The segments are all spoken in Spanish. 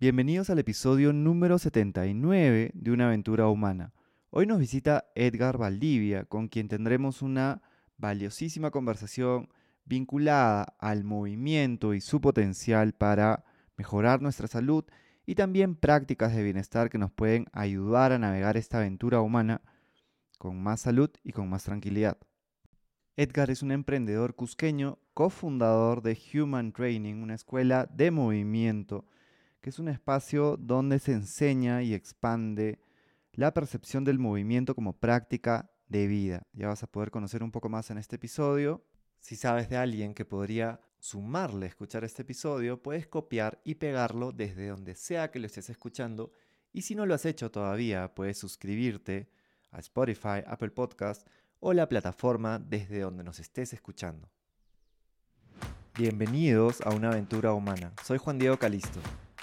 Bienvenidos al episodio número 79 de Una aventura humana. Hoy nos visita Edgar Valdivia, con quien tendremos una valiosísima conversación vinculada al movimiento y su potencial para mejorar nuestra salud y también prácticas de bienestar que nos pueden ayudar a navegar esta aventura humana con más salud y con más tranquilidad. Edgar es un emprendedor cusqueño, cofundador de Human Training, una escuela de movimiento, que es un espacio donde se enseña y expande la percepción del movimiento como práctica de vida. Ya vas a poder conocer un poco más en este episodio. Si sabes de alguien que podría sumarle a escuchar este episodio, puedes copiar y pegarlo desde donde sea que lo estés escuchando. Y si no lo has hecho todavía, puedes suscribirte a Spotify, Apple Podcast o la plataforma desde donde nos estés escuchando. Bienvenidos a una aventura humana. Soy Juan Diego Calisto.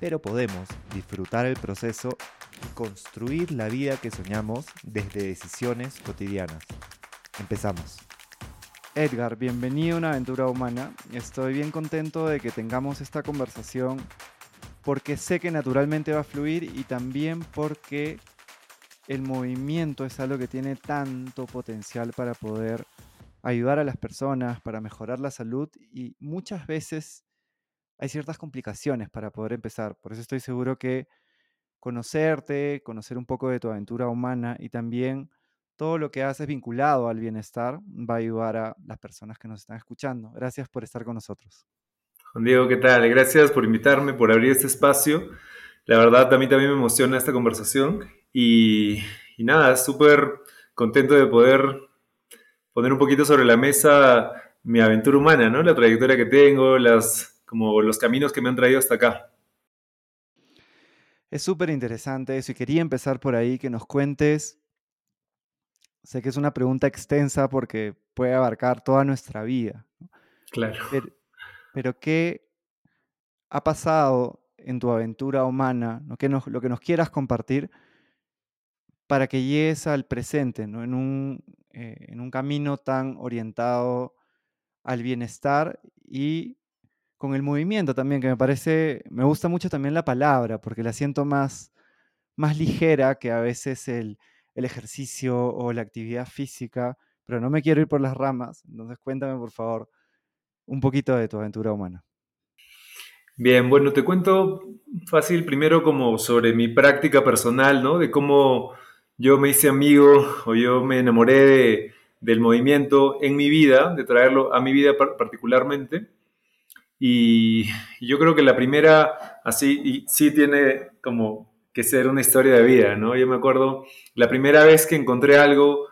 pero podemos disfrutar el proceso y construir la vida que soñamos desde decisiones cotidianas. Empezamos. Edgar, bienvenido a una aventura humana. Estoy bien contento de que tengamos esta conversación porque sé que naturalmente va a fluir y también porque el movimiento es algo que tiene tanto potencial para poder ayudar a las personas, para mejorar la salud y muchas veces hay ciertas complicaciones para poder empezar. Por eso estoy seguro que conocerte, conocer un poco de tu aventura humana y también todo lo que haces vinculado al bienestar va a ayudar a las personas que nos están escuchando. Gracias por estar con nosotros. Juan Diego, ¿qué tal? Gracias por invitarme, por abrir este espacio. La verdad, a mí también me emociona esta conversación y, y nada, súper contento de poder poner un poquito sobre la mesa mi aventura humana, ¿no? La trayectoria que tengo, las como los caminos que me han traído hasta acá. Es súper interesante eso y quería empezar por ahí, que nos cuentes, sé que es una pregunta extensa porque puede abarcar toda nuestra vida. Claro. Pero, ¿qué ha pasado en tu aventura humana, lo que nos quieras compartir para que llegues al presente, ¿no? en, un, eh, en un camino tan orientado al bienestar y con el movimiento también, que me parece, me gusta mucho también la palabra, porque la siento más, más ligera que a veces el, el ejercicio o la actividad física, pero no me quiero ir por las ramas, entonces cuéntame por favor un poquito de tu aventura humana. Bien, bueno, te cuento fácil primero como sobre mi práctica personal, ¿no? De cómo yo me hice amigo o yo me enamoré del movimiento en mi vida, de traerlo a mi vida particularmente. Y yo creo que la primera, así, sí tiene como que ser una historia de vida, ¿no? Yo me acuerdo la primera vez que encontré algo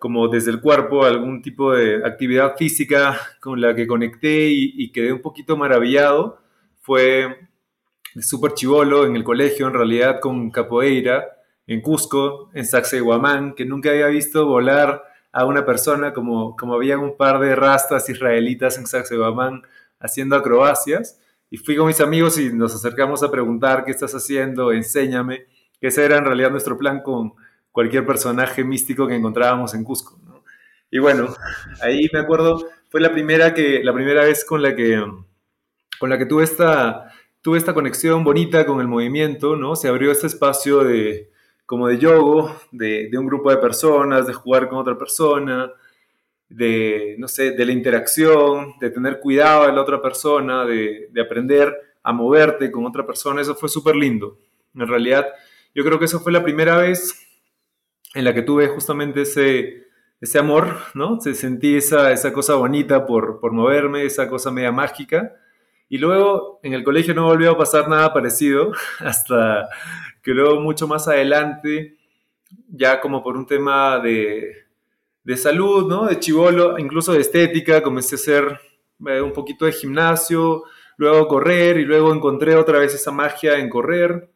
como desde el cuerpo, algún tipo de actividad física con la que conecté y, quedé un poquito maravillado, fue súper chivolo en el colegio, en realidad con capoeira, en Cusco, en Sacsayhuamán, que nunca había visto volar a una persona como, como había un par de rastas israelitas en Sacsayhuamán haciendo acrobacias y fui con mis amigos y nos acercamos a preguntar qué estás haciendo, enséñame, que ese era en realidad nuestro plan con cualquier personaje místico que encontrábamos en Cusco. Y bueno, ahí me acuerdo, fue la primera, que, la primera vez con la que, con la que tuve, esta, tuve esta conexión bonita con el movimiento, ¿no? Se abrió este espacio de, como de yoga, de, de un grupo de personas, de jugar con otra persona, de, no sé, de la interacción, de tener cuidado de la otra persona, de, aprender a moverte con otra persona, eso fue súper lindo. En realidad, yo creo que eso fue la primera vez en la que tuve justamente ese, ese amor, ¿no? Se sentí esa, esa cosa bonita por, por moverme, esa cosa media mágica. Y luego en el colegio no volvió a pasar nada parecido, hasta que luego mucho más adelante, ya como por un tema de, de salud, ¿no? De chivolo, incluso de estética, comencé a hacer eh, un poquito de gimnasio, luego correr y luego encontré otra vez esa magia en correr.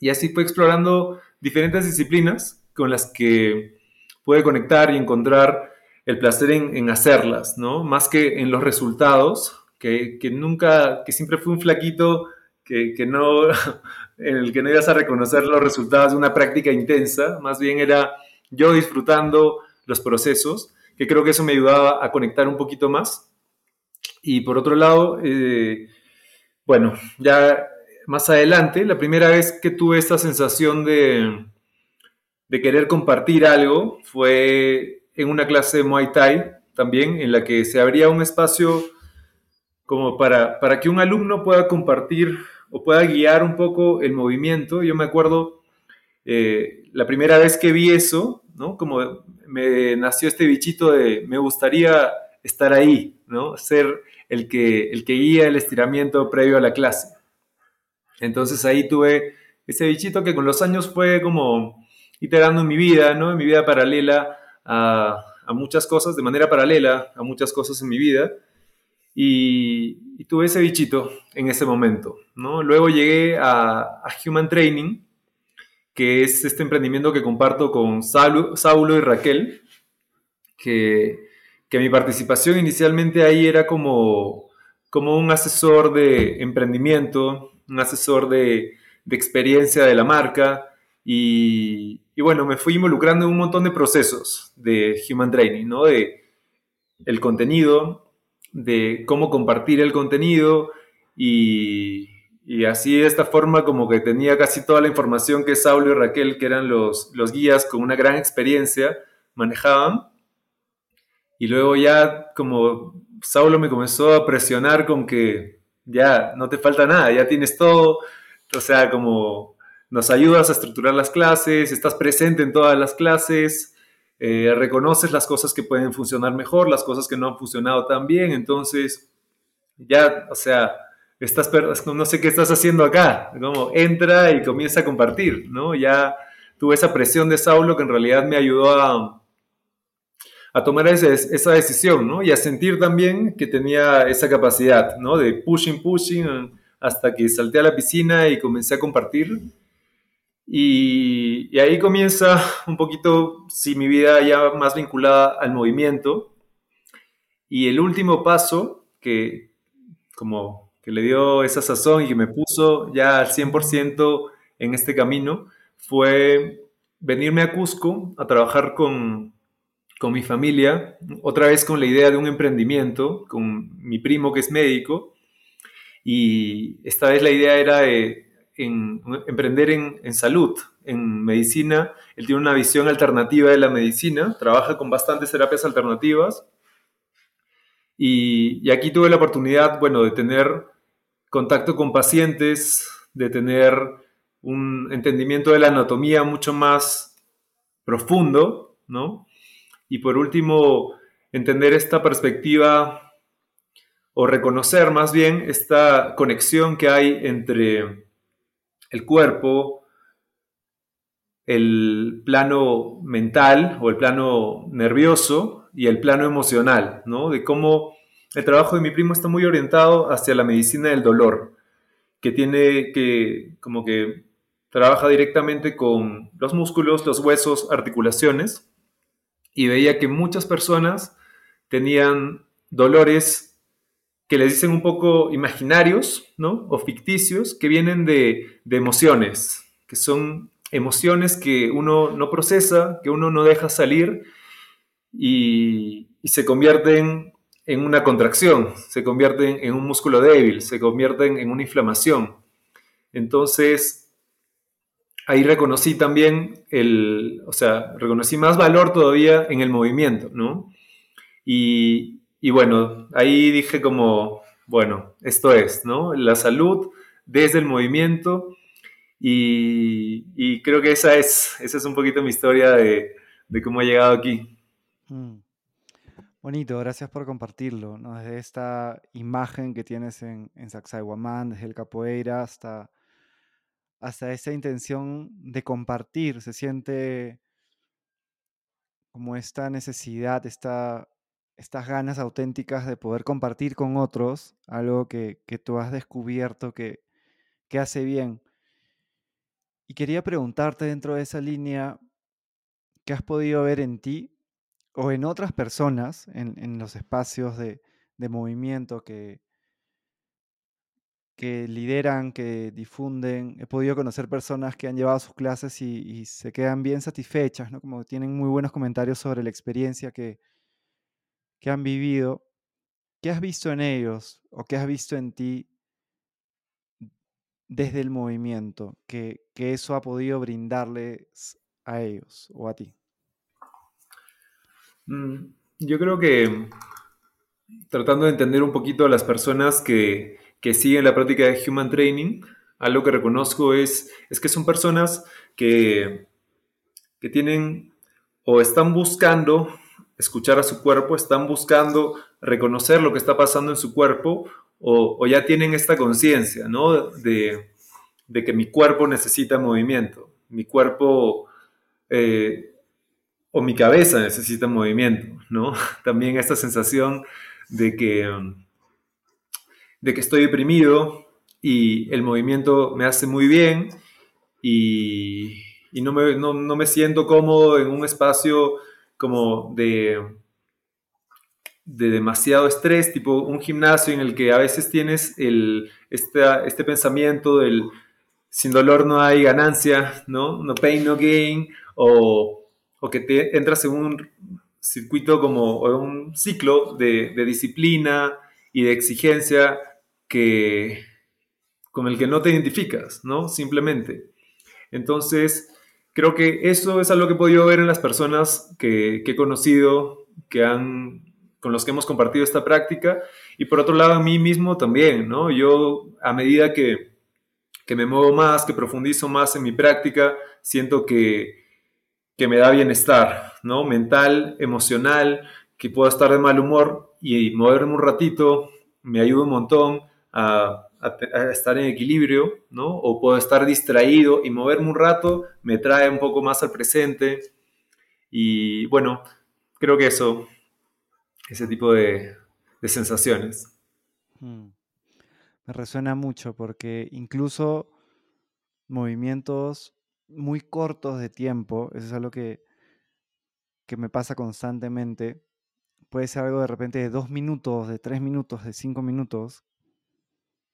Y así fue explorando diferentes disciplinas con las que pude conectar y encontrar el placer en, hacerlas, ¿no? Más que en los resultados, que, nunca, que siempre fue un flaquito que, que, no, en el que no ibas a reconocer los resultados de una práctica intensa, más bien era yo disfrutando los procesos, que creo que eso me ayudaba a conectar un poquito más. Y por otro lado, eh, bueno, ya más adelante, la primera vez que tuve esta sensación de, de querer compartir algo fue en una clase de Muay Thai también, en la que se abría un espacio como para, para que un alumno pueda compartir o pueda guiar un poco el movimiento. Yo me acuerdo eh, la primera vez que vi eso, ¿no? Como me nació este bichito de me gustaría estar ahí, ¿no? Ser el que, el que guía el estiramiento previo a la clase. Entonces ahí tuve ese bichito que con los años fue como iterando en mi vida, ¿no? En mi vida paralela a, muchas cosas, de manera paralela a muchas cosas en mi vida. Y, tuve ese bichito en ese momento, ¿no? Luego llegué a, a Human Training, que es este emprendimiento que comparto con Saulo y Raquel, que, que, mi participación inicialmente ahí era como, como un asesor de emprendimiento, un asesor de, de experiencia de la marca y, y, bueno, me fui involucrando en un montón de procesos de Human Training, ¿no? De el contenido, de cómo compartir el contenido y, y así de esta forma como que tenía casi toda la información que Saulo y Raquel, que eran los, los guías con una gran experiencia, manejaban. Y luego ya como Saulo me comenzó a presionar con que ya no te falta nada, ya tienes todo. O sea, como nos ayudas a estructurar las clases, estás presente en todas las clases, eh, reconoces las cosas que pueden funcionar mejor, las cosas que no han funcionado tan bien. Entonces, ya, o sea, estás, no sé qué estás haciendo acá, como entra y comienza a compartir, ¿no? Ya tuve esa presión de Saulo que en realidad me ayudó a, a tomar esa decisión, ¿no? Y a sentir también que tenía esa capacidad, ¿no? De pushing, pushing, hasta que salté a la piscina y comencé a compartir. Y, y ahí comienza un poquito, sí, mi vida ya más vinculada al movimiento. Y el último paso, que como que le dio esa sazón y que me puso ya al 100% en este camino, fue venirme a Cusco a trabajar con, con mi familia, otra vez con la idea de un emprendimiento, con mi primo que es médico, y esta vez la idea era emprender en, en, salud, en medicina. Él tiene una visión alternativa de la medicina, trabaja con bastantes terapias alternativas. Y aquí tuve la oportunidad, bueno, de tener contacto con pacientes, de tener un entendimiento de la anatomía mucho más profundo, ¿no? Y por último, entender esta perspectiva o reconocer más bien esta conexión que hay entre el cuerpo, el plano mental o el plano nervioso y el plano emocional, ¿no? De cómo el trabajo de mi primo está muy orientado hacia la medicina del dolor, que tiene que, como que trabaja directamente con los músculos, los huesos, articulaciones, y veía que muchas personas tenían dolores que les dicen un poco imaginarios, ¿no? O ficticios, que vienen de, emociones, que son emociones que uno no procesa, que uno no deja salir y se convierten en una contracción, se convierten en un músculo débil, se convierten en una inflamación. Entonces, ahí reconocí también el, o sea, reconocí más valor todavía en el movimiento, ¿no? Y, bueno, ahí dije como, bueno, esto es, ¿no? La salud desde el movimiento y, creo que esa es, esa es un poquito mi historia de, cómo he llegado aquí. Mm. Bonito, gracias por compartirlo, ¿no? Desde esta imagen que tienes en, en desde el capoeira hasta, hasta esa intención de compartir, se siente como esta necesidad, esta, estas ganas auténticas de poder compartir con otros algo que, tú has descubierto que, que hace bien. Y quería preguntarte dentro de esa línea, ¿qué has podido ver en ti o en otras personas en, los espacios de, movimiento que, que lideran, que difunden? He podido conocer personas que han llevado sus clases y, se quedan bien satisfechas, ¿no? Como tienen muy buenos comentarios sobre la experiencia que, que han vivido. ¿Qué has visto en ellos o qué has visto en ti desde el movimiento que, eso ha podido brindarles a ellos o a ti? Mm, yo creo que tratando de entender un poquito a las personas que, siguen la práctica de Human Training, algo que reconozco es, es que son personas que, que tienen o están buscando escuchar a su cuerpo, están buscando reconocer lo que está pasando en su cuerpo o, ya tienen esta conciencia, ¿no? De, que mi cuerpo necesita movimiento, mi cuerpo eh, o mi cabeza necesita movimiento, ¿no? También esta sensación de que, de que estoy deprimido y el movimiento me hace muy bien y, no, me, no me siento cómodo en un espacio como de de demasiado estrés, tipo un gimnasio en el que a veces tienes el, este, pensamiento del sin dolor no hay ganancia, ¿no? No pain, no gain, o, que te entras en un circuito como un ciclo de, disciplina y de exigencia que, con el que no te identificas, ¿no? Simplemente. Entonces, creo que eso es algo que he podido ver en las personas que, que he conocido, que han con los que hemos compartido esta práctica y por otro lado a mí mismo también, ¿no? Yo a medida que, que me muevo más, que profundizo más en mi práctica, siento que, que me da bienestar, ¿no? Mental, emocional, que puedo estar de mal humor y moverme un ratito me ayuda un montón a, a, estar en equilibrio, ¿no? O puedo estar distraído y moverme un rato me trae un poco más al presente. Y bueno, creo que eso ese tipo de, sensaciones. Mm. Me resuena mucho porque incluso movimientos muy cortos de tiempo, eso es algo que, que me pasa constantemente, puede ser algo de repente de dos minutos, de tres minutos, de cinco minutos,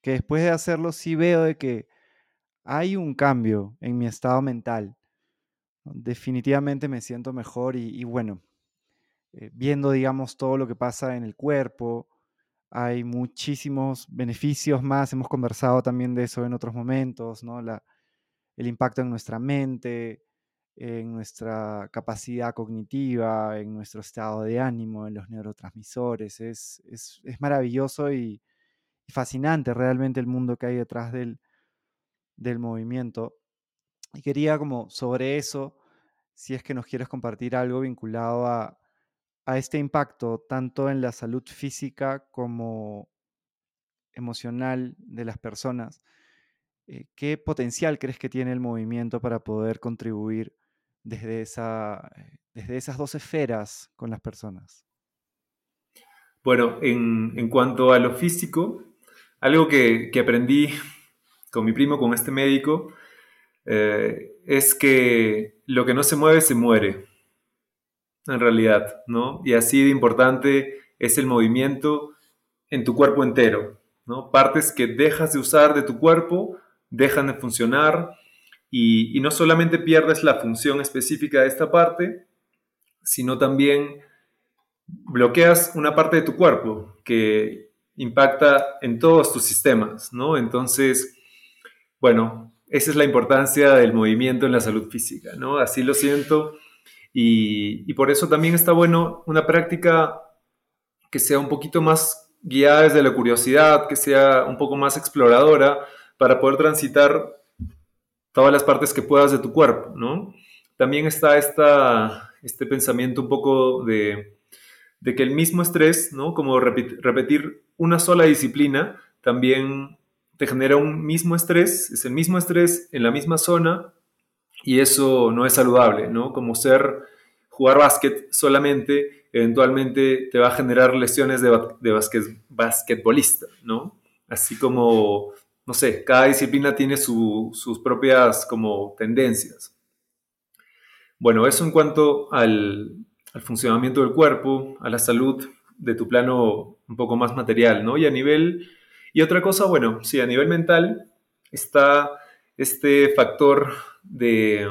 que después de hacerlo sí veo de que hay un cambio en mi estado mental. Definitivamente me siento mejor y bueno, eh, viendo, digamos, todo lo que pasa en el cuerpo. Hay muchísimos beneficios más, hemos conversado también de eso en otros momentos, ¿no? El impacto en nuestra mente, en nuestra capacidad cognitiva, en nuestro estado de ánimo, en los neurotransmisores. Es, maravilloso y, fascinante realmente el mundo que hay detrás del, del movimiento. Y quería como sobre eso, si es que nos quieres compartir algo vinculado a, a este impacto tanto en la salud física como emocional de las personas, eh, ¿qué potencial crees que tiene el movimiento para poder contribuir desde, eh, esas dos esferas con las personas? Bueno, en, cuanto a lo físico, algo que, aprendí con mi primo, con este médico, eh, es que lo que no se mueve se muere en realidad, ¿no? Y así de importante es el movimiento en tu cuerpo entero, ¿no? Partes que dejas de usar de tu cuerpo dejan de funcionar y, no solamente pierdes la función específica de esta parte, sino también bloqueas una parte de tu cuerpo que impacta en todos tus sistemas, ¿no? Entonces, bueno, esa es la importancia del movimiento en la salud física, ¿no? Así lo siento y, por eso también está bueno una práctica que sea un poquito más guiada desde la curiosidad, que sea un poco más exploradora para poder transitar todas las partes que puedas de tu cuerpo, ¿no? También está esta, este pensamiento un poco de, que el mismo estrés, ¿no? Como repetir una sola disciplina, también te genera un mismo estrés, es el mismo estrés en la misma zona y eso no es saludable, ¿no? Como ser, jugar básquet solamente, eventualmente te va a generar lesiones de, de basquetbolista, ¿no? Así como no sé, cada disciplina tiene sus propias como tendencias. Bueno, eso en cuanto al, funcionamiento del cuerpo, a la salud de tu plano un poco más material, ¿no? Y a nivel, y otra cosa, bueno, sí, a nivel mental está este factor de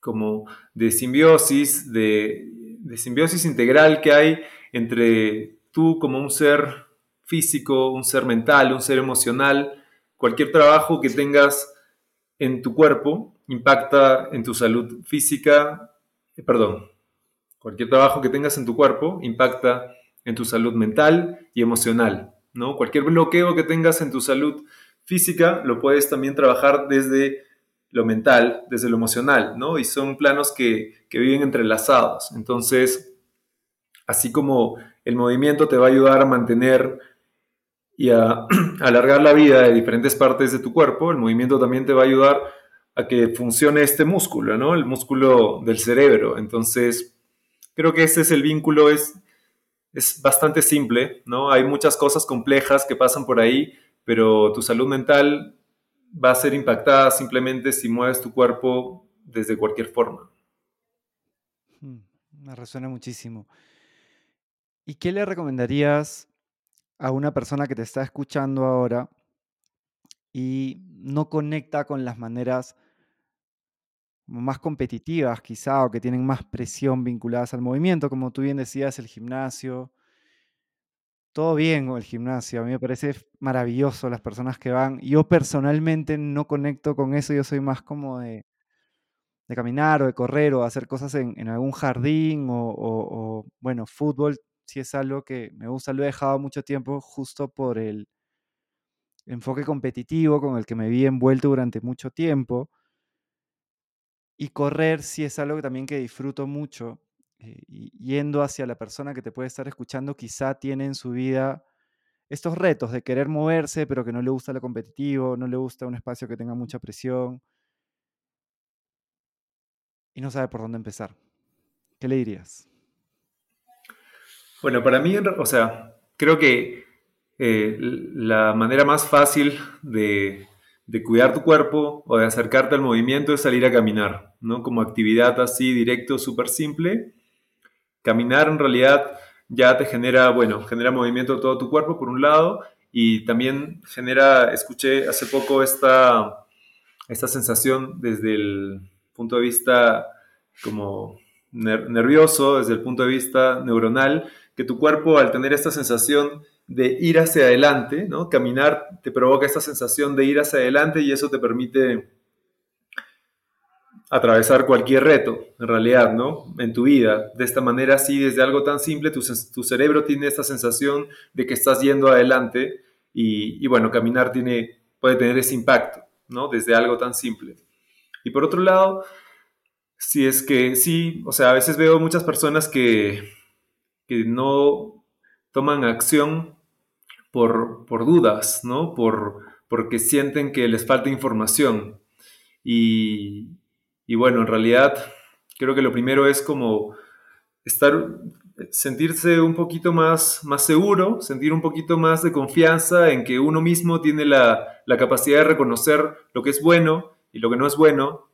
como de simbiosis, de, de simbiosis integral que hay entre tú como un ser físico, un ser mental, un ser emocional, cualquier trabajo que tengas en tu cuerpo impacta en tu salud física, eh, perdón, cualquier trabajo que tengas en tu cuerpo impacta en tu salud mental y emocional, ¿no? Cualquier bloqueo que tengas en tu salud física lo puedes también trabajar desde lo mental, desde lo emocional, ¿no? Y son planos que, que viven entrelazados. Entonces, así como el movimiento te va a ayudar a mantener y a alargar la vida de diferentes partes de tu cuerpo, el movimiento también te va a ayudar a que funcione este músculo, ¿no? El músculo del cerebro. Entonces, creo que ese es el vínculo, es, es bastante simple, ¿no? Hay muchas cosas complejas que pasan por ahí, pero tu salud mental va a ser impactada simplemente si mueves tu cuerpo desde cualquier forma. Hmm, me resuena muchísimo. ¿Y qué le recomendarías a una persona que te está escuchando ahora y no conecta con las maneras más competitivas quizá o que tienen más presión vinculadas al movimiento, como tú bien decías, el gimnasio. Todo bien el gimnasio, a mí me parece maravilloso las personas que van. Yo personalmente no conecto con eso, yo soy más como de, caminar o de correr o hacer cosas en, algún jardín o, bueno, fútbol si es algo que me gusta, lo he dejado mucho tiempo justo por el enfoque competitivo con el que me vi envuelto durante mucho tiempo. Y correr sí es algo que también que disfruto mucho. Eh, yendo hacia la persona que te puede estar escuchando, quizá tiene en su vida estos retos de querer moverse, pero que no le gusta lo competitivo, no le gusta un espacio que tenga mucha presión y no sabe por dónde empezar. ¿Qué le dirías? Bueno, para mí, o sea, creo que eh, la manera más fácil de, cuidar tu cuerpo o de acercarte al movimiento es salir a caminar, ¿no? Como actividad así directo, súper simple. Caminar en realidad ya te genera, bueno, genera movimiento de todo tu cuerpo por un lado y también genera, escuché hace poco esta, esta sensación desde el punto de vista como nervioso, desde el punto de vista neuronal, que tu cuerpo al tener esta sensación de ir hacia adelante, ¿no? Caminar te provoca esta sensación de ir hacia adelante y eso te permite atravesar cualquier reto, en realidad, ¿no? En tu vida. De esta manera, sí, desde algo tan simple, tu, cerebro tiene esta sensación de que estás yendo adelante y, y, bueno, caminar tiene, puede tener ese impacto, ¿no? Desde algo tan simple. Y por otro lado, si es que sí, o sea, a veces veo muchas personas que que no toman acción por, dudas, ¿no? Por, porque sienten que les falta información. Y, bueno, en realidad creo que lo primero es como estar, sentirse un poquito más, seguro, sentir un poquito más de confianza en que uno mismo tiene la, la capacidad de reconocer lo que es bueno y lo que no es bueno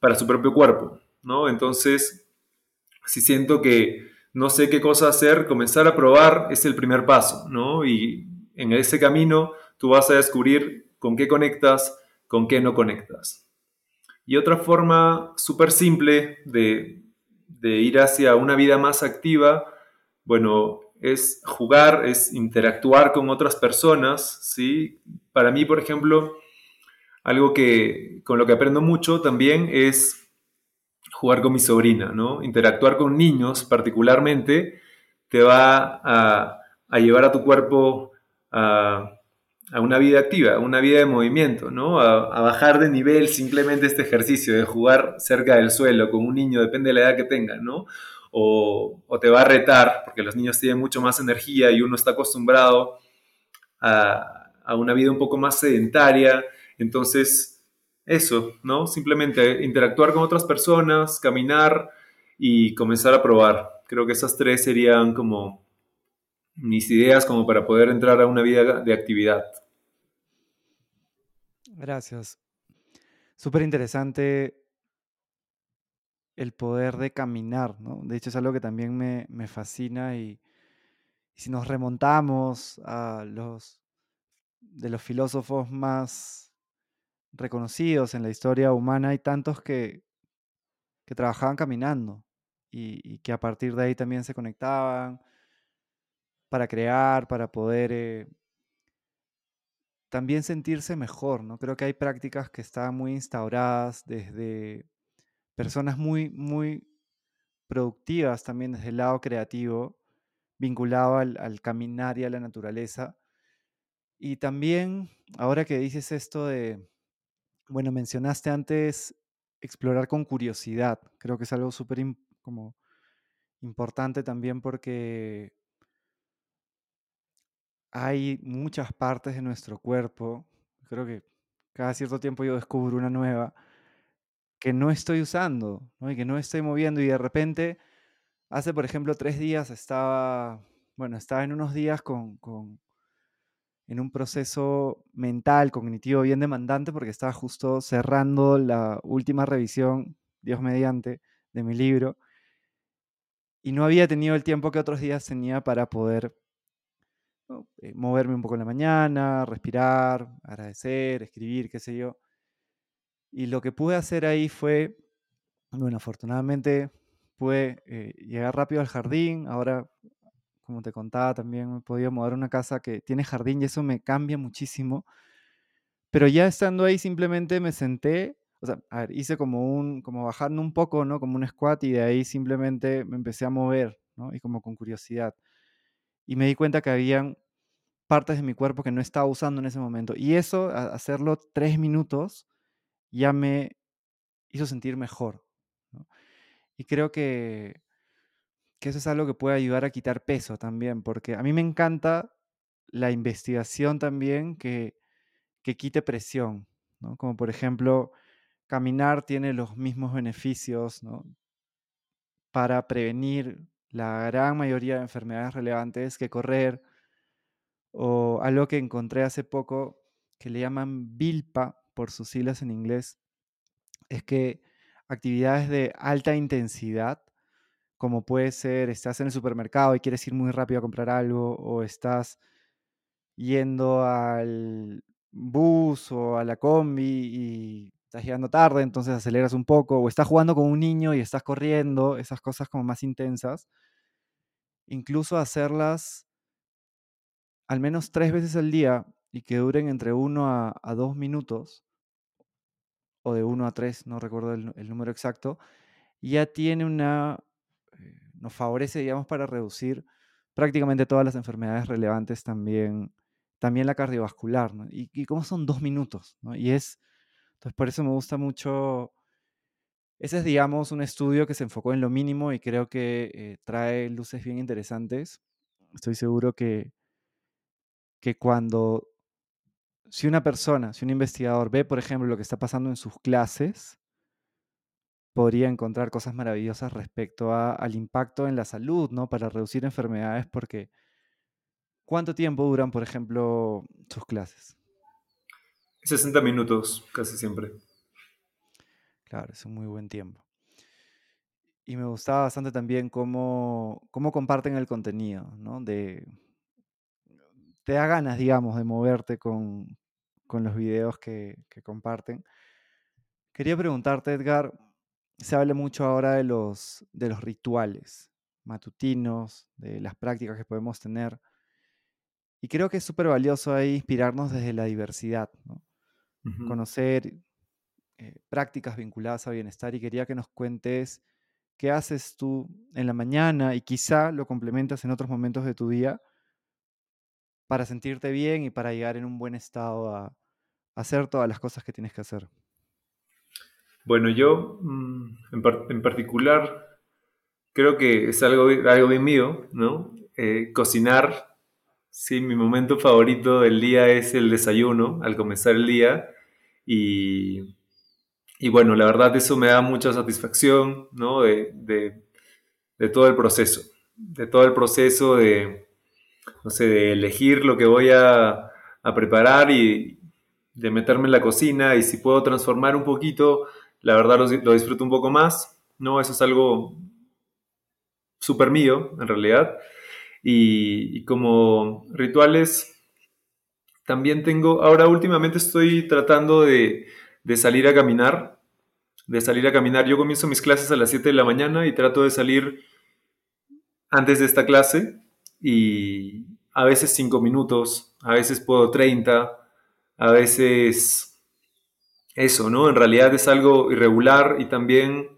para su propio cuerpo, ¿no? Entonces, si siento que no sé qué cosa hacer, comenzar a probar es el primer paso, ¿no? Y en ese camino tú vas a descubrir con qué conectas, con qué no conectas. Y otra forma súper simple de, ir hacia una vida más activa, bueno, es jugar, es interactuar con otras personas, ¿sí? Para mí, por ejemplo, algo que con lo que aprendo mucho también es jugar con mi sobrina, ¿no? Interactuar con niños particularmente te va a, llevar a tu cuerpo a, una vida activa, a una vida de movimiento, ¿no? A, bajar de nivel simplemente este ejercicio de jugar cerca del suelo con un niño, depende de la edad que tenga, ¿no? O, o te va a retar, porque los niños tienen mucho más energía y uno está acostumbrado a, a una vida un poco más sedentaria, entonces eso, ¿no? Simplemente interactuar con otras personas, caminar y comenzar a probar. Creo que esas tres serían como mis ideas como para poder entrar a una vida de actividad. Gracias. Súper interesante el poder de caminar, ¿no? De hecho es algo que también me, fascina y, si nos remontamos a los de los filósofos más reconocidos en la historia humana, hay tantos que, que trabajaban caminando y, que a partir de ahí también se conectaban para crear, para poder eh, también sentirse mejor, ¿no? Creo que hay prácticas que están muy instauradas desde personas muy, muy productivas también desde el lado creativo, vinculado al, caminar y a la naturaleza. Y también, ahora que dices esto de, bueno, mencionaste antes explorar con curiosidad, creo que es algo súper importante también porque hay muchas partes de nuestro cuerpo, creo que cada cierto tiempo yo descubro una nueva, que no estoy usando y que no estoy moviendo y de repente, hace por ejemplo tres días estaba, bueno, estaba en unos días con, con en un proceso mental, cognitivo bien demandante porque estaba justo cerrando la última revisión, Dios mediante, de mi libro y no había tenido el tiempo que otros días tenía para poder eh, moverme un poco en la mañana, respirar, agradecer, escribir, qué sé yo. Y lo que pude hacer ahí fue, bueno, afortunadamente pude eh, llegar rápido al jardín. Ahora, como te contaba, también me podido mudar a una casa que tiene jardín y eso me cambia muchísimo. Pero ya estando ahí simplemente me senté, o sea, a ver, hice como un, como bajando un poco, ¿no? Como un squat y de ahí simplemente me empecé a mover, ¿no? Y como con curiosidad. Y me di cuenta que habían partes de mi cuerpo que no estaba usando en ese momento. Y eso, hacerlo tres minutos, ya me hizo sentir mejor. Y creo que, que eso es algo que puede ayudar a quitar peso también, porque a mí me encanta la investigación también que, que quite presión, como por ejemplo, caminar tiene los mismos beneficios para prevenir la gran mayoría de enfermedades relevantes que correr, o algo que encontré hace poco que le llaman BILPA por sus siglas en inglés, es que actividades de alta intensidad, como puede ser, estás en el supermercado y quieres ir muy rápido a comprar algo, o estás yendo al bus o a la combi y estás llegando tarde, entonces aceleras un poco, o estás jugando con un niño y estás corriendo, esas cosas como más intensas, incluso hacerlas al menos tres veces al día y que duren entre uno a, dos minutos, o de uno a tres, no recuerdo el, número exacto, ya tiene una, nos favorece, digamos, para reducir prácticamente todas las enfermedades relevantes también, también la cardiovascular, ¿no? Y, y como son dos minutos, ¿no? Y es, entonces por eso me gusta mucho, ese es, digamos, un estudio que se enfocó en lo mínimo y creo que eh, trae luces bien interesantes. Estoy seguro que, que cuando, si una persona, si un investigador ve, por ejemplo, lo que está pasando en sus clases, podría encontrar cosas maravillosas respecto al impacto en la salud, ¿no? Para reducir enfermedades, porque ¿cuánto tiempo duran, por ejemplo, sus clases? 60 minutos, casi siempre. Claro, es un muy buen tiempo. Y me gustaba bastante también cómo, cómo comparten el contenido, ¿no? De, te da ganas, digamos, de moverte con, los videos que, comparten. Quería preguntarte, Edgar, se habla mucho ahora de los, de los rituales matutinos, de las prácticas que podemos tener. Y creo que es súper valioso ahí inspirarnos desde la diversidad, conocer eh, prácticas vinculadas a bienestar y quería que nos cuentes qué haces tú en la mañana y quizá lo complementas en otros momentos de tu día para sentirte bien y para llegar en un buen estado a, hacer todas las cosas que tienes que hacer? Bueno, yo mm, en, particular creo que es algo, algo bien mío, ¿no? Eh, cocinar, sí, mi momento favorito del día es el desayuno, al comenzar el día. Y, y bueno, la verdad eso me da mucha satisfacción, ¿no? De, de todo el proceso, de todo el proceso de, no sé, de elegir lo que voy a, preparar y, de meterme en la cocina y si puedo transformar un poquito, la verdad lo, disfruto un poco más, ¿no? Eso es algo súper mío, en realidad. Y, como rituales, también tengo, ahora últimamente estoy tratando de, de salir a caminar, de salir a caminar. Yo comienzo mis clases a las 7 de la mañana y trato de salir antes de esta clase y a veces 5 minutos, a veces puedo 30, a veces eso, ¿no? En realidad es algo irregular y también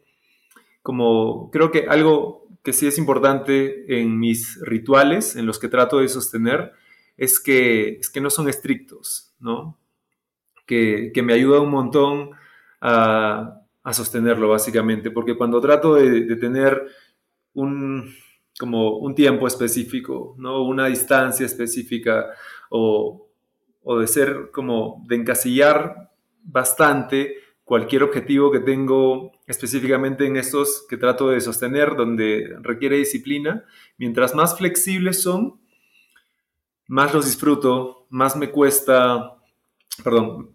como creo que algo que sí es importante en mis rituales, en los que trato de sostener, es que, es que no son estrictos, ¿no? Que, me ayuda un montón a, sostenerlo, básicamente, porque cuando trato de, de, tener un, como un tiempo específico, ¿no? Una distancia específica o, o de ser como de encasillar bastante cualquier objetivo que tengo específicamente en estos que trato de sostener, donde requiere disciplina, mientras más flexibles son, más los disfruto, más me cuesta, perdón,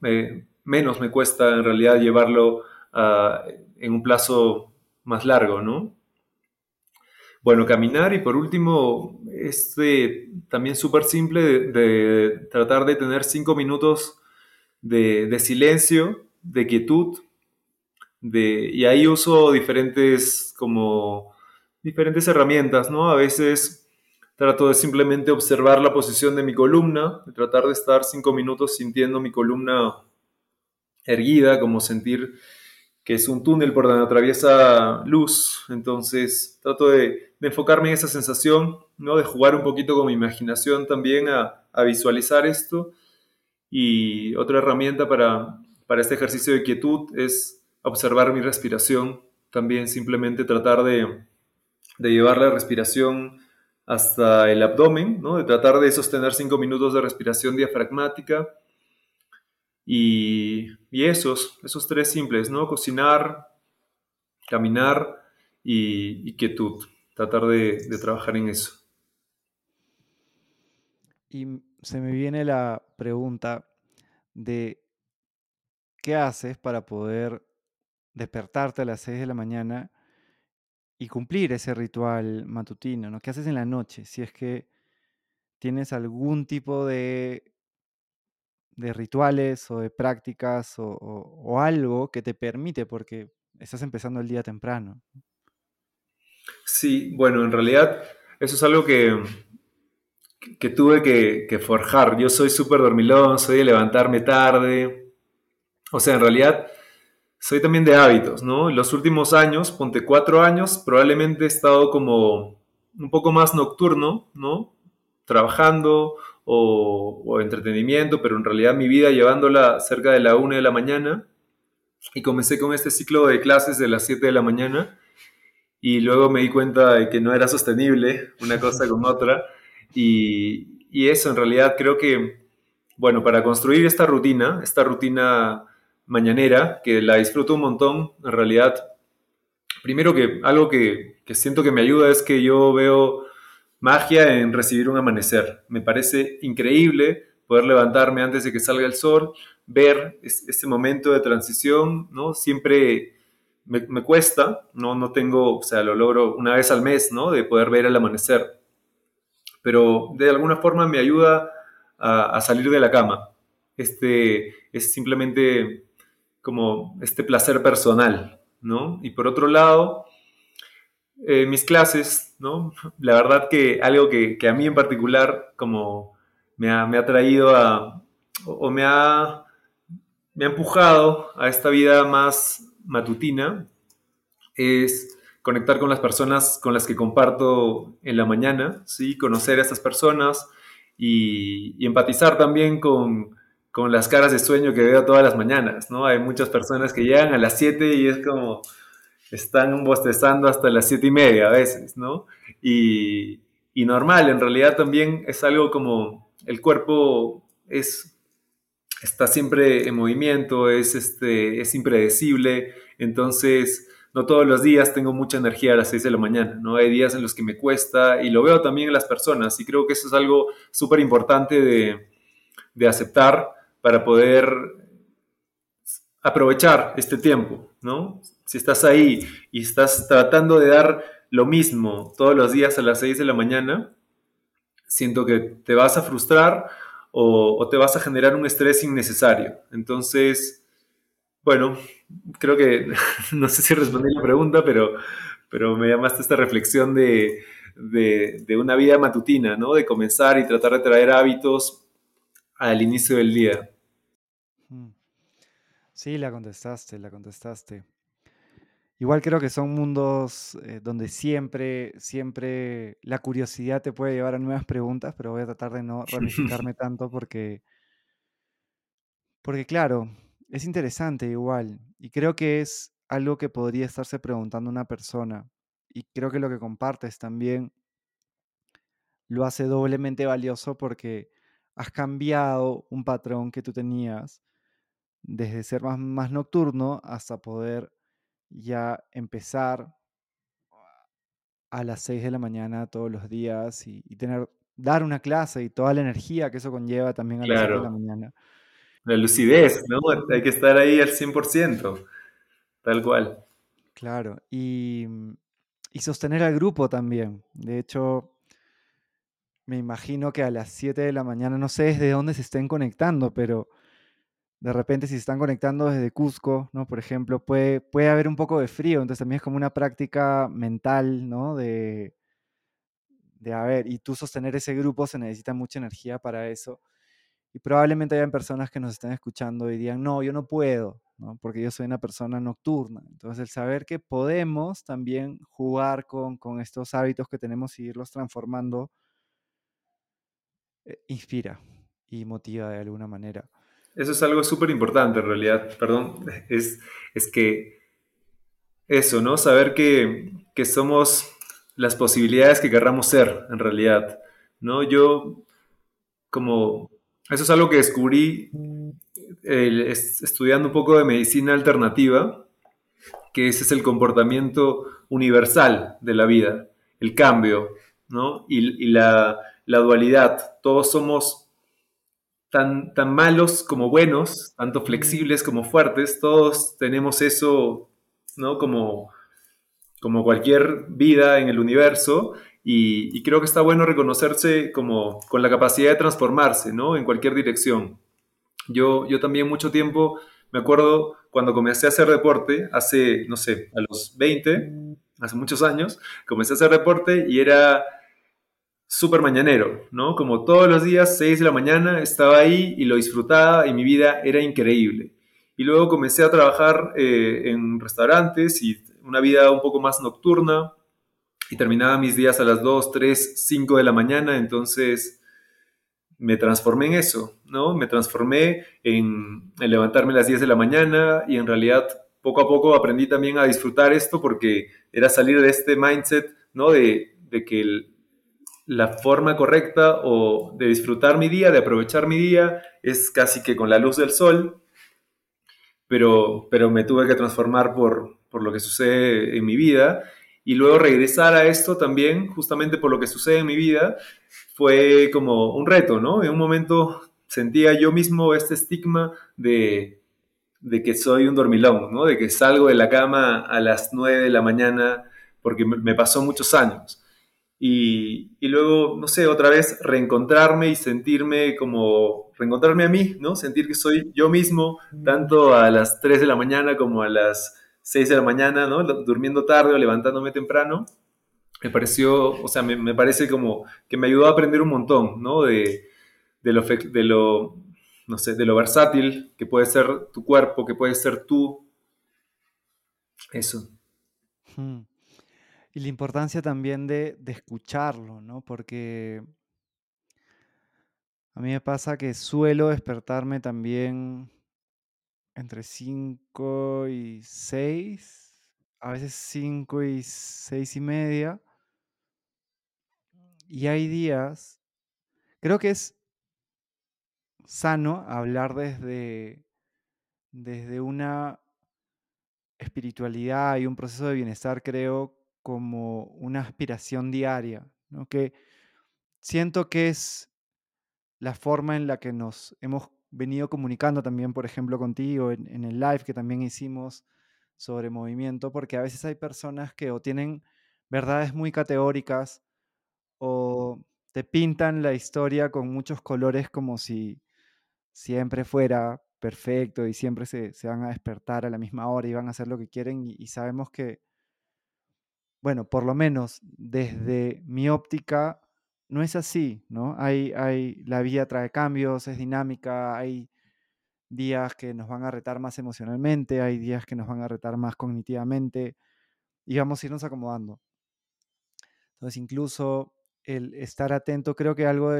menos me cuesta en realidad llevarlo ah, en un plazo más largo, ¿no? Bueno, caminar y por último, este también súper simple de, tratar de tener cinco minutos de, silencio, de quietud, de, y ahí uso diferentes como diferentes herramientas, ¿no? A veces trato de simplemente observar la posición de mi columna, de tratar de estar cinco minutos sintiendo mi columna erguida, como sentir que es un túnel por donde atraviesa luz. Entonces trato de, enfocarme en esa sensación, ¿no? de jugar un poquito con mi imaginación también a, visualizar esto. Y otra herramienta para, para este ejercicio de quietud es observar mi respiración, también simplemente tratar de, de llevar la respiración hasta el abdomen, ¿no? de tratar de sostener cinco minutos de respiración diafragmática y, esos, esos tres simples, ¿no? Cocinar, caminar y, quietud. Tratar de, trabajar en eso. Y se me viene la pregunta de qué haces para poder despertarte a las 6 de la mañana y cumplir ese ritual matutino, ¿no? ¿Qué haces en la noche? Si es que tienes algún tipo de de rituales o de prácticas o, algo que te permite, porque estás empezando el día temprano. Sí, bueno, en realidad eso es algo que, que tuve que, forjar. Yo soy súper dormilón, soy de levantarme tarde. O sea, en realidad soy también de hábitos, ¿no? Los últimos años, ponte cuatro años, probablemente he estado como un poco más nocturno, ¿no? Trabajando o, entretenimiento, pero en realidad mi vida llevándola cerca de la una de la mañana. Y comencé con este ciclo de clases de las 7 de la mañana y luego me di cuenta de que no era sostenible una cosa con otra. Y, eso en realidad creo que, bueno, para construir esta rutina, esta rutina mañanera, que la disfruto un montón, en realidad, primero que algo que, que siento que me ayuda es que yo veo magia en recibir un amanecer. Me parece increíble poder levantarme antes de que salga el sol, ver este momento de transición, ¿no? Siempre me, cuesta, ¿no? No tengo, o sea, lo logro una vez al mes, ¿no? De poder ver el amanecer. Pero de alguna forma me ayuda a, salir de la cama. Este es simplemente como este placer personal, ¿no? Y por otro lado, eh, mis clases, ¿no? La verdad que algo que, a mí en particular como me ha, traído a, o, me ha, me ha empujado a esta vida más matutina, es conectar con las personas con las que comparto en la mañana, ¿sí? Conocer a estas personas y, empatizar también con, con las caras de sueño que veo todas las mañanas, ¿no? Hay muchas personas que llegan a las 7 y es como están bostezando hasta las siete y media a veces, ¿no? Y, normal, en realidad también es algo como el cuerpo es, está siempre en movimiento, es, este, es impredecible, entonces no todos los días tengo mucha energía a las 6 de la mañana, ¿no? Hay días en los que me cuesta y lo veo también en las personas y creo que eso es algo súper importante de, de aceptar para poder aprovechar este tiempo, ¿no? Si estás ahí y estás tratando de dar lo mismo todos los días a las 6 de la mañana, siento que te vas a frustrar o, te vas a generar un estrés innecesario. Entonces, bueno, creo que no sé si respondí la pregunta, pero, pero me llamaste esta reflexión de, de, una vida matutina, ¿no? De comenzar y tratar de traer hábitos al inicio del día. Sí, la contestaste, la contestaste. Igual creo que son mundos eh, donde siempre, siempre la curiosidad te puede llevar a nuevas preguntas, pero voy a tratar de no ramificarme tanto porque, porque claro, es interesante igual. Y creo que es algo que podría estarse preguntando una persona. Y creo que lo que compartes también lo hace doblemente valioso porque has cambiado un patrón que tú tenías desde ser más, más nocturno hasta poder ya empezar a las 6 de la mañana todos los días y, tener, dar una clase y toda la energía que eso conlleva también a las 6 de la mañana. La lucidez, ¿no? Hay que estar ahí al 100%, tal cual. Claro, y, y sostener al grupo también. De hecho, me imagino que a las 7 de la mañana, no sé desde dónde se estén conectando, pero de repente si se están conectando desde Cusco, ¿no? Por ejemplo, puede, puede haber un poco de frío, entonces también es como una práctica mental, ¿no? De, de, a ver, y tú sostener ese grupo se necesita mucha energía para eso. Y probablemente hayan personas que nos estén escuchando y digan, no, yo no puedo, ¿no? porque yo soy una persona nocturna. Entonces el saber que podemos también jugar con, con estos hábitos que tenemos y irlos transformando, eh, inspira y motiva de alguna manera. Eso es algo súper importante en realidad, perdón, es, es que eso, ¿no? Saber que, que, somos las posibilidades que querramos ser en realidad, ¿no? Yo, como, eso es algo que descubrí estudiando un poco de medicina alternativa, que ese es el comportamiento universal de la vida, el cambio, ¿no? Y, y la, la dualidad, todos somos tan, tan malos como buenos, tanto flexibles como fuertes, todos tenemos eso, ¿no? Como, como cualquier vida en el universo. Y, creo que está bueno reconocerse como con la capacidad de transformarse, ¿no? En cualquier dirección. Yo, yo también mucho tiempo, me acuerdo cuando comencé a hacer deporte, hace, no sé, a los 20, hace muchos años, comencé a hacer deporte y era súper mañanero, ¿no? Como todos los días, 6 de la mañana, estaba ahí y lo disfrutaba y mi vida era increíble. Y luego comencé a trabajar eh, en restaurantes y una vida un poco más nocturna y terminaba mis días a las 2, 3, 5 de la mañana, entonces me transformé en eso, ¿no? Me transformé en, en levantarme a las 10 de la mañana y en realidad poco a poco aprendí también a disfrutar esto porque era salir de este mindset, ¿no? De, de que la forma correcta o de disfrutar mi día, de aprovechar mi día, es casi que con la luz del sol, pero, pero me tuve que transformar por, por lo que sucede en mi vida y luego regresar a esto también, justamente por lo que sucede en mi vida, fue como un reto, ¿no? En un momento sentía yo mismo este estigma de, de que soy un dormilón, ¿no? De que salgo de la cama a las 9 de la mañana porque me pasó muchos años. Y, luego, no sé, otra vez reencontrarme y sentirme como, reencontrarme a mí, ¿no? Sentir que soy yo mismo, tanto a las 3 de la mañana como a las 6 de la mañana, ¿no? Durmiendo tarde o levantándome temprano. Me pareció, o sea, me, parece como que me ayudó a aprender un montón, ¿no? De, de, lo, de lo, no sé, de lo versátil que puede ser tu cuerpo, que puede ser tú. Eso. Hmm. Y la importancia también de, escucharlo, ¿no? Porque a mí me pasa que suelo despertarme también entre 5 y 6, a veces 5 y 6 y media. Y hay días, creo que es sano hablar desde, desde una espiritualidad y un proceso de bienestar, creo, como una aspiración diaria, que siento que es la forma en la que nos hemos venido comunicando también, por ejemplo, contigo en, en el live que también hicimos sobre movimiento, porque a veces hay personas que o tienen verdades muy categóricas o te pintan la historia con muchos colores como si siempre fuera perfecto y siempre se, se van a despertar a la misma hora y van a hacer lo que quieren y, y sabemos que, bueno, por lo menos desde mi óptica, no es así, ¿no? Hay, hay, la vida trae cambios, es dinámica, hay días que nos van a retar más emocionalmente, hay días que nos van a retar más cognitivamente y vamos a irnos acomodando. Entonces, incluso el estar atento, creo que algo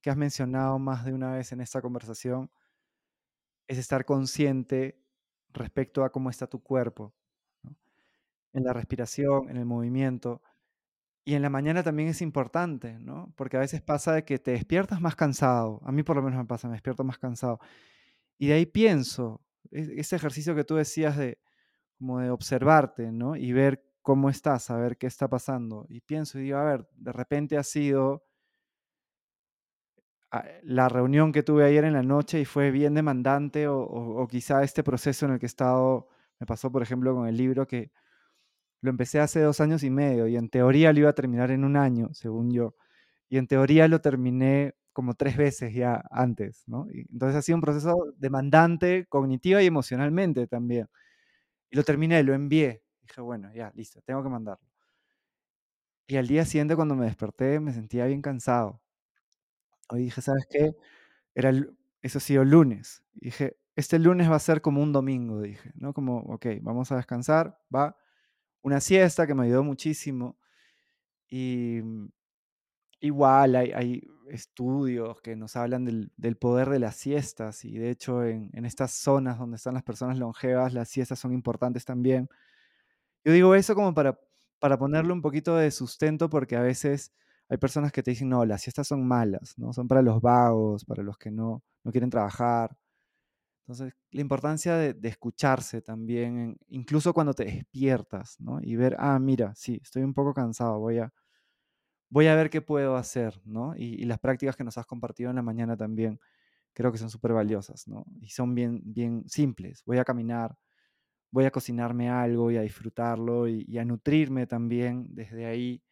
que has mencionado más de una vez en esta conversación es estar consciente respecto a cómo está tu cuerpo, en la respiración, en el movimiento. Y en la mañana también es importante, ¿no? Porque a veces pasa de que te despiertas más cansado. A mí por lo menos me pasa, me despierto más cansado. Y de ahí pienso, ese ejercicio que tú decías de como de observarte, ¿no? Y ver cómo estás, saber qué está pasando. Y pienso y digo, a ver, de repente ha sido ah, la reunión que tuve ayer en la noche y fue bien demandante o, o- o quizá este proceso en el que he estado, me pasó por ejemplo con el libro que lo empecé hace dos años y medio y en teoría lo iba a terminar en un año, según yo. Y en teoría lo terminé como tres veces ya antes, ¿no? Y entonces ha sido un proceso demandante cognitiva y emocionalmente también. Y lo terminé, lo envié. Dije, bueno, ya, listo, tengo que mandarlo. Y al día siguiente cuando me desperté me sentía bien cansado. Hoy dije, ¿sabes qué? Era eso ha sido lunes. Y dije, este lunes va a ser como un domingo, dije, ¿no? Como, ok, vamos a descansar, va. Una siesta que me ayudó muchísimo. Y mm, igual hay, hay estudios que nos hablan del, poder de las siestas. Y de hecho en, en estas zonas donde están las personas longevas, las siestas son importantes también. Yo digo eso como para, para ponerle un poquito de sustento porque a veces hay personas que te dicen, no, las siestas son malas, ¿no? Son para los vagos, para los que no, no quieren trabajar. Entonces, la importancia de, escucharse también, incluso cuando te despiertas, ¿no? Y ver, ah, mira, sí, estoy un poco cansado, voy a, voy a ver qué puedo hacer, ¿no? Y, las prácticas que nos has compartido en la mañana también creo que son súper valiosas, ¿no? Y son bien, bien simples. Voy a caminar, voy a cocinarme algo y a disfrutarlo y a nutrirme también desde ahí.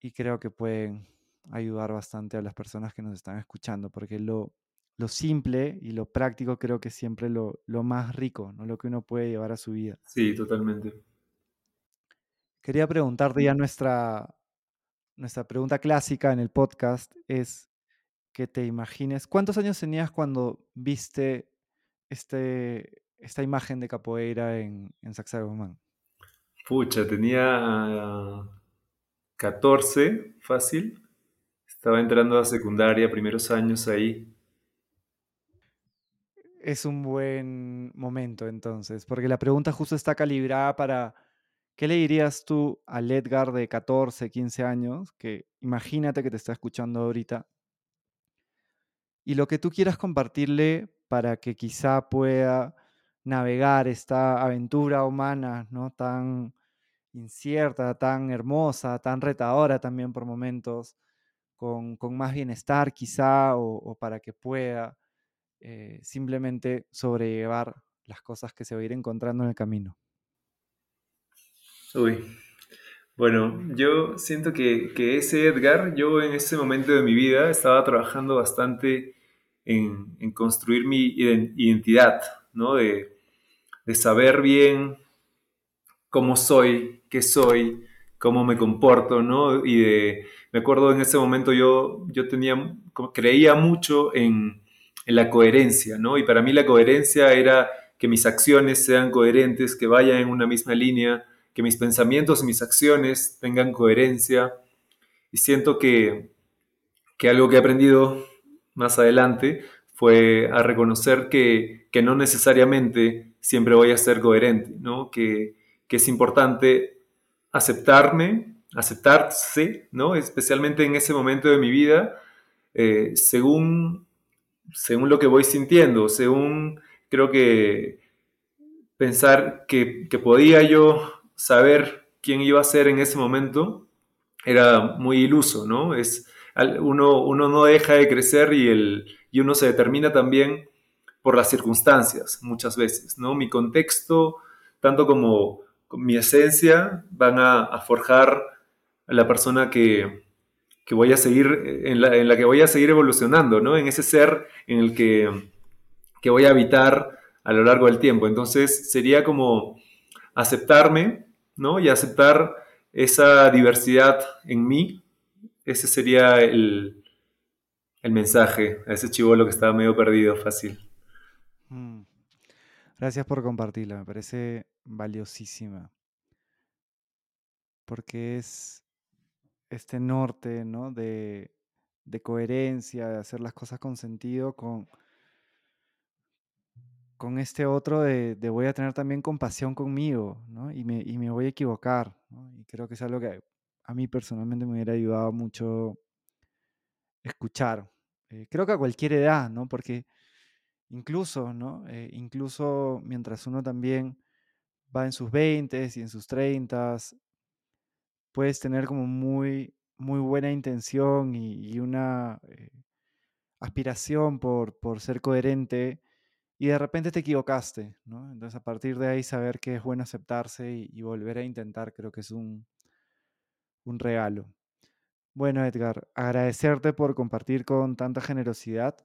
Y creo que pueden ayudar bastante a las personas que nos están escuchando, porque lo, lo simple y lo práctico creo que es siempre lo, lo más rico, ¿no? Lo que uno puede llevar a su vida. Sí, totalmente. Quería preguntarte ya nuestra, nuestra pregunta clásica en el podcast es que te imagines, ¿cuántos años tenías cuando viste este, esta imagen de capoeira en, en Sacsayhuamán? Pucha, tenía 14, fácil. Estaba entrando a secundaria, primeros años ahí. Es un buen momento entonces, porque la pregunta justo está calibrada para, ¿qué le dirías tú al Edgar de 14, 15 años, que imagínate que te está escuchando ahorita, y lo que tú quieras compartirle para que quizá pueda navegar esta aventura humana, ¿no? Tan incierta, tan hermosa, tan retadora también por momentos, con, con más bienestar quizá, o, o para que pueda eh, simplemente sobrellevar las cosas que se va a ir encontrando en el camino. Uy, bueno, yo siento que, que ese Edgar, yo en ese momento de mi vida estaba trabajando bastante en, en construir mi iden- identidad, ¿no? De, de saber bien cómo soy, qué soy, cómo me comporto, ¿no? Y de, me acuerdo en ese momento yo, yo tenía, creía mucho en, la coherencia, ¿no? Y para mí la coherencia era que mis acciones sean coherentes, que vayan en una misma línea, que mis pensamientos y mis acciones tengan coherencia. Y siento que, que algo que he aprendido más adelante fue a reconocer que, que no necesariamente siempre voy a ser coherente, ¿no? Que, que es importante aceptarme, aceptarse, ¿no? Especialmente en ese momento de mi vida, eh, según, según lo que voy sintiendo, según creo que pensar que, que podía yo saber quién iba a ser en ese momento era muy iluso, ¿no? Es, uno, uno no deja de crecer y el, y uno se determina también por las circunstancias muchas veces, ¿no? Mi contexto, tanto como mi esencia, van a, forjar a la persona que, voy a seguir, en la, que voy a seguir evolucionando, ¿no? En ese ser en el que, que voy a habitar a lo largo del tiempo. Entonces sería como aceptarme, ¿no? Y aceptar esa diversidad en mí. Ese sería el, el mensaje a ese chivolo que estaba medio perdido, fácil. Mm. Gracias por compartirla, me parece valiosísima. Porque es este norte, ¿no? De, de coherencia, de hacer las cosas con sentido, con, con este otro de, voy a tener también compasión conmigo, ¿no? Y me, y me voy a equivocar. Y creo que es algo que a mí personalmente me hubiera ayudado mucho escuchar. Eh, creo que a cualquier edad, ¿no? Porque incluso, ¿no? Eh, incluso mientras uno también va en sus 20 y en sus 30, puedes tener como muy, muy buena intención y, una eh, aspiración por, por ser coherente y de repente te equivocaste, ¿no? Entonces a partir de ahí saber que es bueno aceptarse y, volver a intentar creo que es un, un regalo. Bueno, Edgar, agradecerte por compartir con tanta generosidad.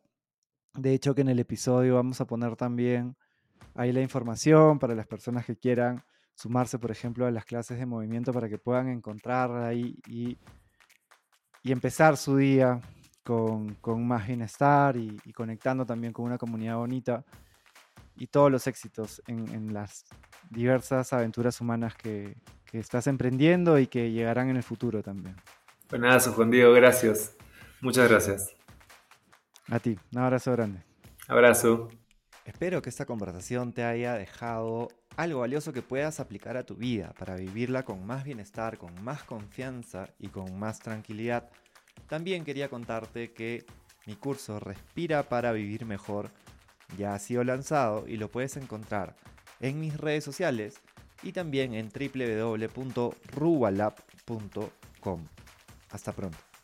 De hecho, que en el episodio vamos a poner también ahí la información para las personas que quieran sumarse, por ejemplo, a las clases de movimiento para que puedan encontrar ahí y, y empezar su día con, con más bienestar y, conectando también con una comunidad bonita y todos los éxitos en, las diversas aventuras humanas que, estás emprendiendo y que llegarán en el futuro también. Pues nada, Juan Diego, gracias. Muchas gracias. A ti, un abrazo grande. Abrazo. Espero que esta conversación te haya dejado algo valioso que puedas aplicar a tu vida para vivirla con más bienestar, con más confianza y con más tranquilidad. También quería contarte que mi curso Respira para Vivir Mejor ya ha sido lanzado y lo puedes encontrar en mis redes sociales y también en www.rubalab.com. Hasta pronto.